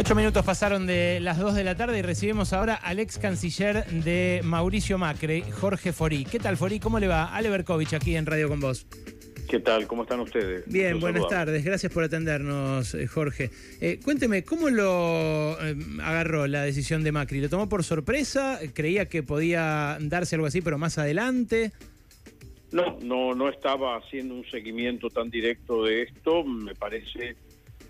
Ocho minutos pasaron de las dos de la tarde y recibimos ahora al ex canciller de Mauricio Macri, Jorge Forí. ¿Qué tal, Forí? ¿Cómo le va? Ale Berkovich aquí en Radio con Vos. ¿Qué tal? ¿Cómo están ustedes? Bien, Los buenas tardes. Gracias por atendernos, eh, Jorge. Eh, cuénteme, ¿cómo lo eh, agarró la decisión de Macri? ¿Lo tomó por sorpresa? ¿Creía que podía darse algo así, pero más adelante? No, no, no estaba haciendo un seguimiento tan directo de esto. Me parece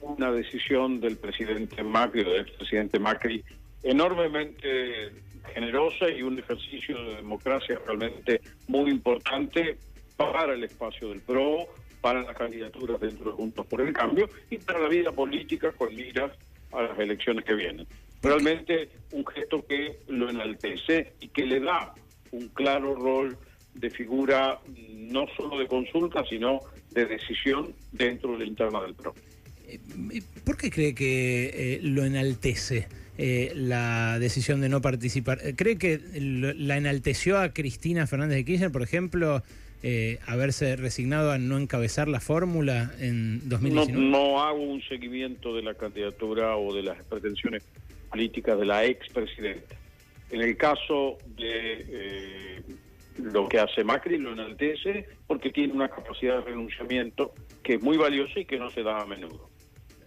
una decisión del presidente Macri, del expresidente Macri, enormemente generosa y un ejercicio de democracia realmente muy importante para el espacio del PRO, para las candidaturas dentro de Juntos por el Cambio y para la vida política con miras a las elecciones que vienen. Realmente un gesto que lo enaltece y que le da un claro rol de figura mm, no solo de consulta, sino de decisión dentro de la interna del PRO. ¿Por qué cree que eh, lo enaltece eh, la decisión de no participar? Eh, ¿Cree que lo- la enalteció a Cristina Fernández de Kirchner, por ejemplo, eh, haberse resignado a no encabezar la fórmula en No, 2019? no hago un seguimiento de la candidatura o de las pretensiones políticas de la expresidenta. En el caso de lo que hace Macri, lo enaltece porque tiene una capacidad de renunciamiento que es muy valiosa y que no se da a menudo.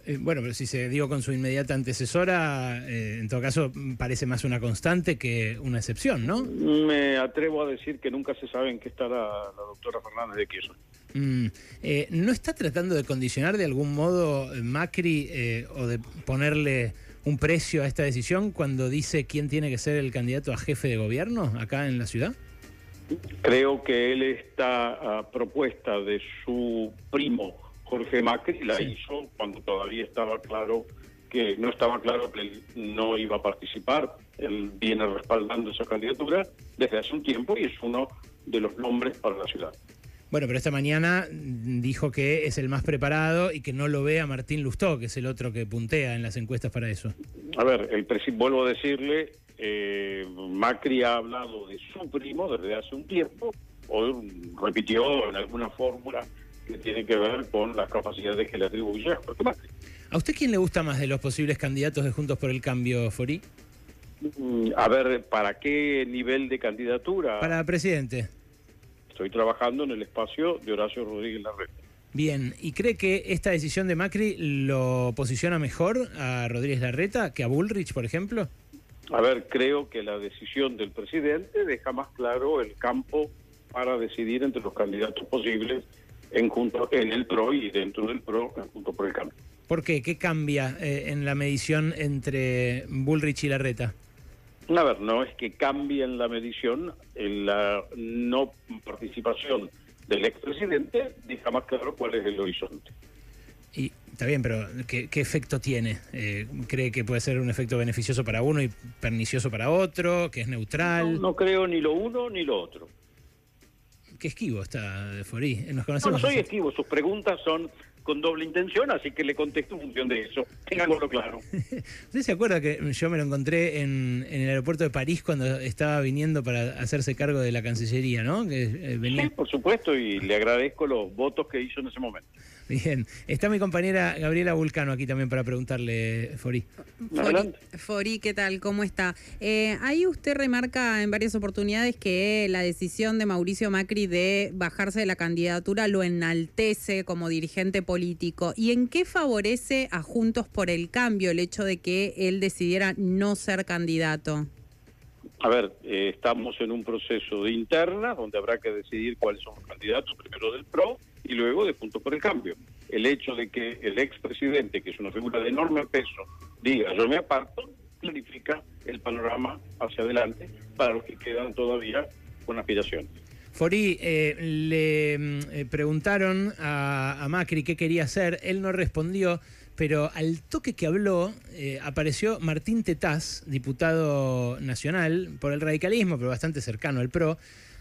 Eh, bueno, pero si se dio con su inmediata antecesora, eh, en todo caso parece más una constante que una excepción, ¿no? Me atrevo a decir que nunca se sabe en qué está la, la doctora Fernández de Kirchner. Mm, eh, ¿No está tratando de condicionar de algún modo Macri eh, o de ponerle un precio a esta decisión cuando dice quién tiene que ser el candidato a jefe de gobierno acá en la ciudad? Creo que él esta ah, propuesta de su primo Jorge Macri la Sí. hizo cuando todavía estaba claro que no estaba claro que él no iba a participar. Él viene respaldando esa candidatura desde hace un tiempo y es uno de los nombres para la ciudad. Bueno, pero esta mañana dijo que es el más preparado y que no lo ve a Martín Lustó, que es el otro que puntea en las encuestas para eso. A ver, el vuelvo a decirle, eh, Macri ha hablado de su primo desde hace un tiempo, o repitió en alguna fórmula tiene que ver con las capacidades que le atribuye a Jorge Macri. ¿A usted quién le gusta más de los posibles candidatos de Juntos por el Cambio, Forí? Mm, A ver, ¿para qué nivel de candidatura? Para presidente. Estoy trabajando en el espacio de Horacio Rodríguez Larreta. Bien, ¿y cree que esta decisión de Macri lo posiciona mejor a Rodríguez Larreta que a Bullrich, por ejemplo? A ver, creo que la decisión del presidente deja más claro el campo para decidir entre los candidatos posibles en, junto, en el PRO y dentro del PRO, en Junto por el Cambio. ¿Por qué? ¿Qué cambia eh, en la medición entre Bullrich y Larreta? A ver, no es que cambie en la medición, en la no participación del expresidente deja más claro cuál es el horizonte. Y está bien, pero ¿qué, qué efecto tiene? Eh, ¿Cree que puede ser un efecto beneficioso para uno y pernicioso para otro? ¿Que es No, neutral? no creo ni lo uno ni lo otro. ¿Qué esquivo está Forí? Nos No, no conocemos. soy esquivo, sus preguntas son con doble intención, así que le contesto en función de eso. Tengámoslo claro. ¿Usted se acuerda que yo me lo encontré en, en el aeropuerto de París cuando estaba viniendo para hacerse cargo de la Cancillería, ¿no? Que eh, venía. Sí, por supuesto, y le agradezco los votos que hizo en ese momento. Bien. Está mi compañera Gabriela Vulcano aquí también para preguntarle, Forí. Fori, ¿qué tal? ¿Cómo está? Eh, ahí usted remarca en varias oportunidades que la decisión de Mauricio Macri de bajarse de la candidatura lo enaltece como dirigente político. ¿Y en qué favorece a Juntos por el Cambio el hecho de que él decidiera no ser candidato? A ver, eh, estamos en un proceso de interna donde habrá que decidir cuáles son los candidatos, primero del PRO y luego de Juntos por el Cambio. El hecho de que el expresidente, que es una figura de enorme peso, diga yo me aparto, clarifica el panorama hacia adelante para los que quedan todavía con aspiraciones. Forí, eh, le mm, eh, preguntaron a, Macri qué quería hacer, él no respondió, pero al toque que habló eh, apareció Martín Tetaz, diputado nacional por el radicalismo, pero bastante cercano al PRO,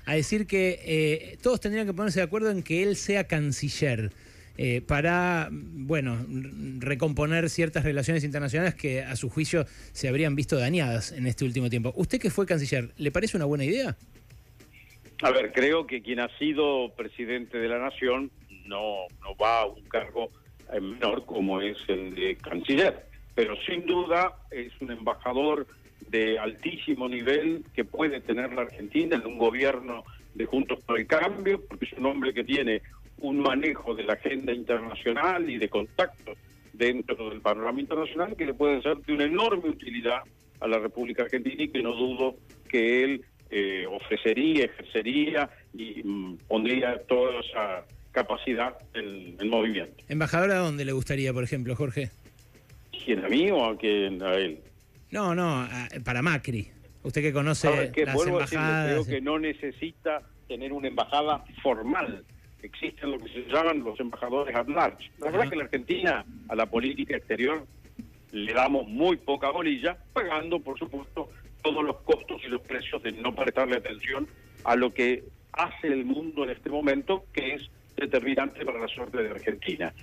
a decir que eh, todos tendrían que ponerse de acuerdo en que él sea canciller. para, bueno, recomponer ciertas relaciones internacionales que a su juicio se habrían visto dañadas en este último tiempo. ¿Usted que fue canciller, le parece una buena idea? A ver, creo que quien ha sido presidente de la nación no, no va a un cargo eh, menor como es el de canciller. pero sin duda es un embajador de altísimo nivel que puede tener la Argentina en un gobierno de Juntos por el Cambio, porque es un hombre que tiene un manejo de la agenda internacional y de contactos dentro del panorama internacional que le puede ser de una enorme utilidad a la República Argentina y que no dudo que él eh, ofrecería, ejercería y mm, pondría toda esa capacidad en el movimiento. ¿Embajador a dónde le gustaría, por ejemplo, Jorge? ¿Quién a mí o a, quién, a él? No, no, para Macri. Usted que conoce las embajadas. creo que no necesita tener una embajada formal. Existen lo que se llaman los embajadores at large. La verdad es que en la Argentina a la política exterior le damos muy poca bolilla, pagando, por supuesto, todos los costos y los precios de no prestarle atención a lo que hace el mundo en este momento, que es determinante para la suerte de Argentina.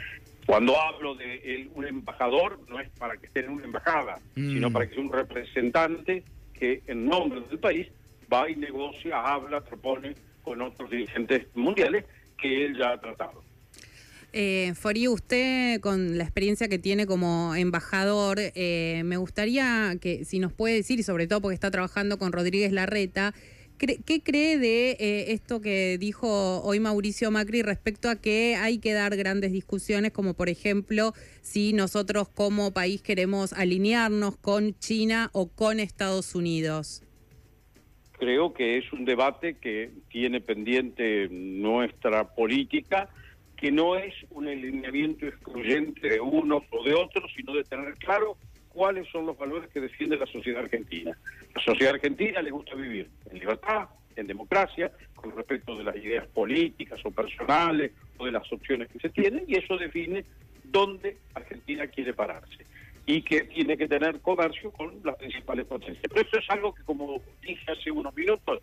Cuando hablo de un embajador, no es para que esté en una embajada, mm. sino para que sea un representante que en nombre del país va y negocia, habla, propone con otros dirigentes mundiales que él ya ha tratado. Eh, Fori, usted con la experiencia que tiene como embajador, eh, me gustaría que si nos puede decir, y sobre todo porque está trabajando con Rodríguez Larreta, ¿qué cree de eh, esto que dijo hoy Mauricio Macri respecto a que hay que dar grandes discusiones, como por ejemplo si nosotros como país queremos alinearnos con China o con Estados Unidos? Creo que es un debate que tiene pendiente nuestra política que no es un alineamiento excluyente de unos o de otros, sino de tener claro cuáles son los valores que defiende la sociedad argentina. La sociedad argentina le gusta vivir en libertad, en democracia, con respecto de las ideas políticas o personales o de las opciones que se tienen, y eso define dónde Argentina quiere pararse y que tiene que tener comercio con las principales potencias. Pero eso es algo que, como dije hace unos minutos,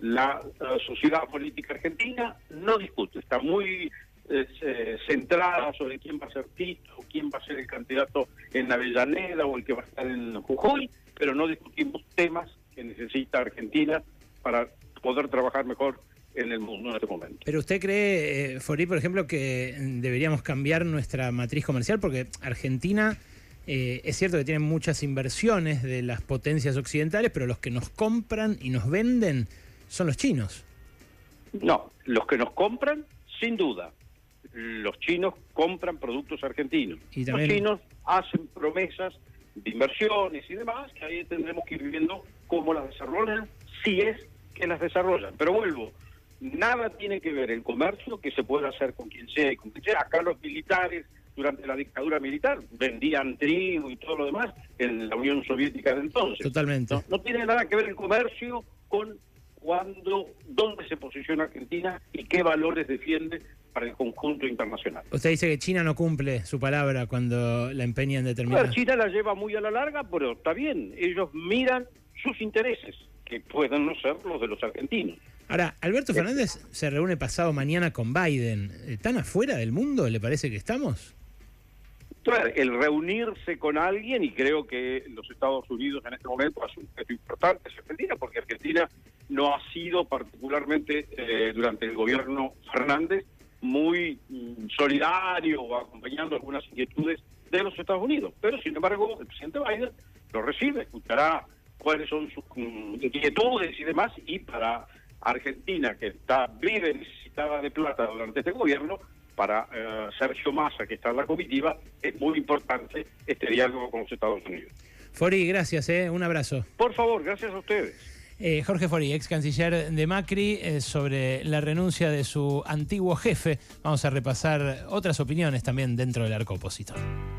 la, la sociedad política argentina no discute, está muy eh, centrada sobre quién va a ser Tito, quién va a ser el candidato en Avellaneda o el que va a estar en Jujuy, pero no discutimos temas que necesita Argentina para poder trabajar mejor en el mundo en este momento. Pero usted cree, eh, Fori, por ejemplo, que deberíamos cambiar nuestra matriz comercial porque Argentina... Eh, es cierto que tiene muchas inversiones de las potencias occidentales, pero los que nos compran y nos venden son los chinos. No, los que nos compran, sin duda, los chinos compran productos argentinos. Los chinos hacen promesas de inversiones y demás, que ahí tendremos que ir viendo cómo las desarrollan, si es que las desarrollan. Pero vuelvo, nada tiene que ver el comercio que se puede hacer con quien sea y con quien sea. Acá los militares, durante la dictadura militar, vendían trigo y todo lo demás en la Unión Soviética de entonces. Totalmente. no tiene nada que ver el comercio con cuándo, dónde se posiciona Argentina y qué valores defiende para el conjunto internacional. Usted dice que China no cumple su palabra cuando la empeña en determinar. China la lleva muy a la larga, pero está bien, ellos miran sus intereses, que pueden no ser los de los argentinos. Ahora, Alberto Fernández se reúne pasado mañana con Biden. ¿Están afuera del mundo? ¿Le parece que estamos? el reunirse con alguien, y creo que los Estados Unidos en este momento es un gesto importante, es Argentina, porque Argentina no ha sido particularmente eh, durante el gobierno Fernández muy mm, solidario acompañando algunas inquietudes de los Estados Unidos. Pero, sin embargo, el presidente Biden lo recibe, escuchará cuáles son sus mm, inquietudes y demás, y para Argentina, que está vive necesitada de plata durante este gobierno, para eh, Sergio Massa, que está en la comitiva, es muy importante este diálogo con los Estados Unidos. Fori, gracias, ¿eh? un abrazo. Por favor, gracias a ustedes. Eh, Jorge Fori, ex canciller de Macri, sobre la renuncia de su antiguo jefe. Vamos a repasar otras opiniones también dentro del arco opositor.